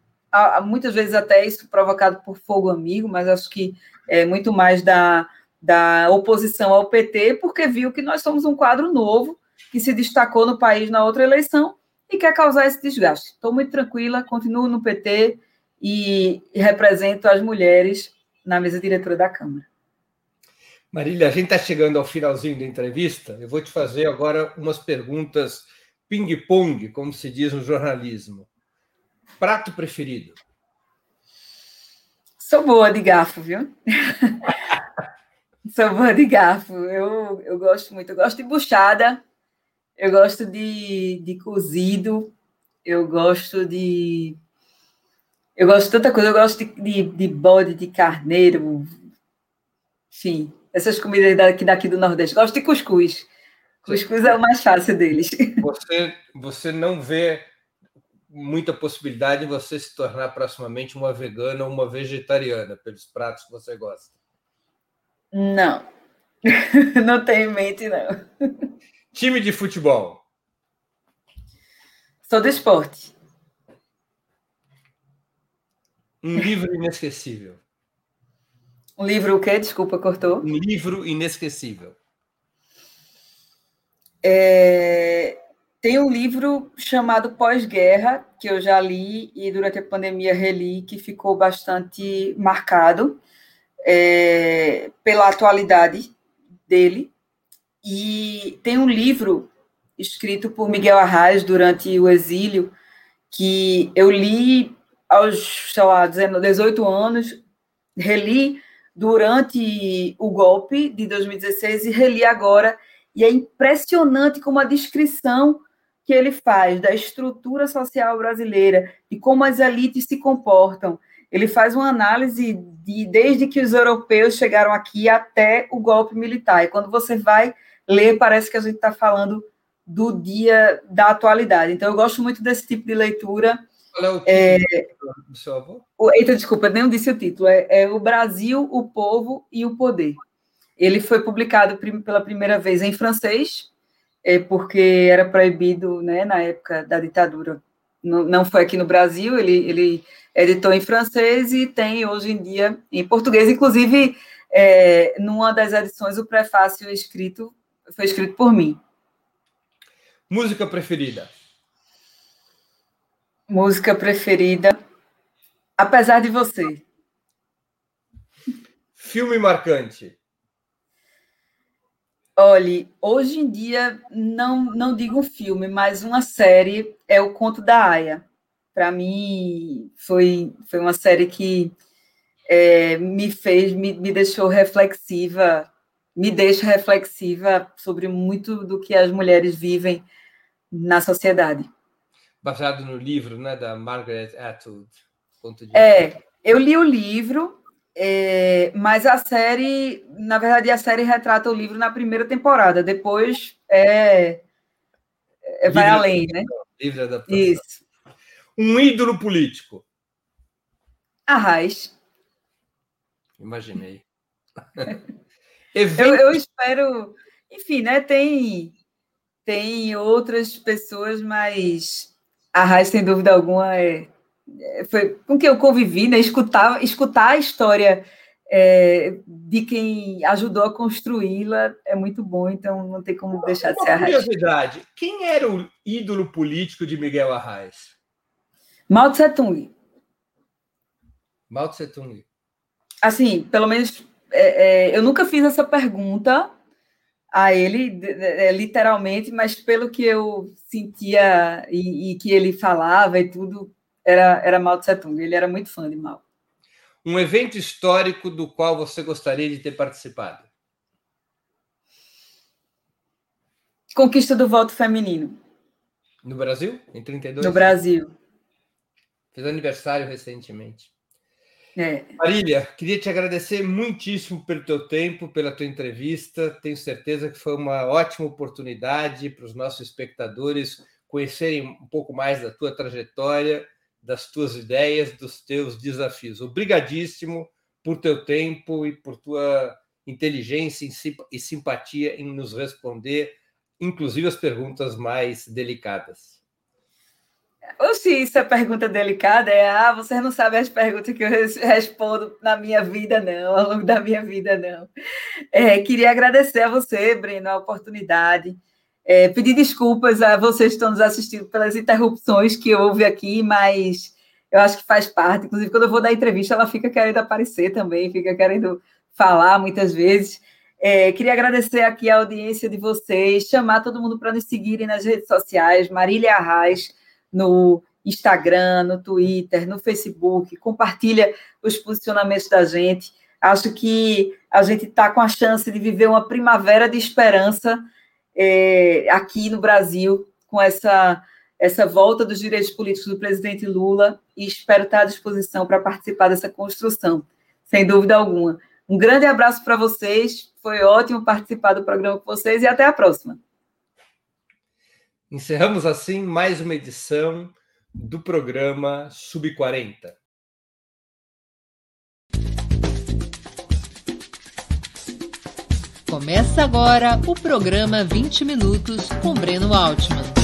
muitas vezes até isso provocado por fogo amigo, mas acho que é muito mais da, da oposição ao PT, porque viu que nós somos um quadro novo que se destacou no país na outra eleição e quer causar esse desgaste. Estou muito tranquila, continuo no PT e represento as mulheres na mesa diretora da Câmara. Marília, a gente está chegando ao finalzinho da entrevista. Eu vou te fazer agora umas perguntas ping-pong, como se diz no jornalismo. Prato preferido? Sou boa de garfo, viu? Sou boa de garfo. Eu, eu gosto muito. Eu gosto de buchada, eu gosto de, de cozido, eu gosto de. Eu gosto de tanta coisa. Eu gosto de, de, de bode, de carneiro, enfim, essas comidas daqui, daqui do Nordeste. Gosto de cuscuz. Cuscuz é o mais fácil deles. Você, você não vê muita possibilidade de você se tornar proximamente uma vegana ou uma vegetariana pelos pratos que você gosta? Não. não tenho em mente, não. Time de futebol. Sou do esporte. Um livro inesquecível. Um livro o quê? Desculpa, cortou. Um livro inesquecível. É, tem um livro chamado Pós-Guerra, que eu já li e durante a pandemia reli, que ficou bastante marcado é, pela atualidade dele. E tem um livro escrito por Miguel Arraes durante o exílio, que eu li aos, sei lá, 18 anos, reli durante o golpe de 2016 e reli agora e é impressionante como a descrição que ele faz da estrutura social brasileira e como as elites se comportam. Ele faz uma análise de desde que os europeus chegaram aqui até o golpe militar. E quando você vai ler, parece que a gente está falando do dia da atualidade. Então, eu gosto muito desse tipo de leitura. Qual é o título é, do seu avô? Eita, desculpa, nem disse o título. É, é O Brasil, o Povo e o Poder. Ele foi publicado pela primeira vez em francês, é, porque era proibido né, na época da ditadura. Não, não foi aqui no Brasil, ele, ele editou em francês e tem hoje em dia em português. Inclusive, é, numa das edições, o prefácio escrito foi escrito por mim. Música preferida? Música preferida, apesar de você. Filme marcante? Olhe, hoje em dia, não, não digo um filme, mas uma série é O Conto da Aya. Para mim, foi, foi uma série que é, me fez, me, me deixou reflexiva, me deixa reflexiva sobre muito do que as mulheres vivem na sociedade. Baseado no livro né, da Margaret Atwood. É, eu li o livro, é, mas a série, na verdade, a série retrata o livro na primeira temporada, depois é, é vai além, né? Livre adaptação. Isso. Um ídolo político. Arraiz. Imaginei. eu, eu, espero, enfim, né? Tem, tem outras pessoas, mas Arraiz, sem dúvida alguma, é foi com quem eu convivi, né? Escutar, escutar a história é, de quem ajudou a construí-la é muito bom, então não tem como deixar de ser Uma curiosidade, quem era o ídolo político de Miguel Arraes? Mao Tse Tung. Mao Tse Tung. Assim, pelo menos é, é, eu nunca fiz essa pergunta a ele, é, literalmente, mas pelo que eu sentia e, e, que ele falava e tudo, era, era Mao Tse Tung. Ele era muito fã de Mao. Um evento histórico do qual você gostaria de ter participado? Conquista do voto feminino. No Brasil? Em 32? No Brasil. Fez aniversário recentemente. É. Marília, queria te agradecer muitíssimo pelo teu tempo, pela tua entrevista. Tenho certeza que foi uma ótima oportunidade para os nossos espectadores conhecerem um pouco mais da tua trajetória, das tuas ideias, dos teus desafios. Obrigadíssimo por teu tempo e por tua inteligência e simpatia em nos responder, inclusive as perguntas mais delicadas. Se isso é pergunta delicada, é ah, você não sabe as perguntas que eu respondo na minha vida, não, ao longo da minha vida, não. É, queria agradecer a você, Breno, a oportunidade. É, pedir desculpas a vocês que estão nos assistindo pelas interrupções que houve aqui, mas eu acho que faz parte. Inclusive, quando eu vou dar entrevista, ela fica querendo aparecer também, fica querendo falar muitas vezes. É, queria agradecer aqui a audiência de vocês, chamar todo mundo para nos seguirem nas redes sociais, Marília Arraes, no Instagram, no Twitter, no Facebook, compartilha os posicionamentos da gente. Acho que a gente está com a chance de viver uma primavera de esperança é, aqui no Brasil, com essa, essa volta dos direitos políticos do presidente Lula, e espero estar à disposição para participar dessa construção, sem dúvida alguma. Um grande abraço para vocês, foi ótimo participar do programa com vocês e até a próxima. Encerramos assim mais uma edição do programa Sub 40. Começa agora o programa 20 Minutos com Breno Altman.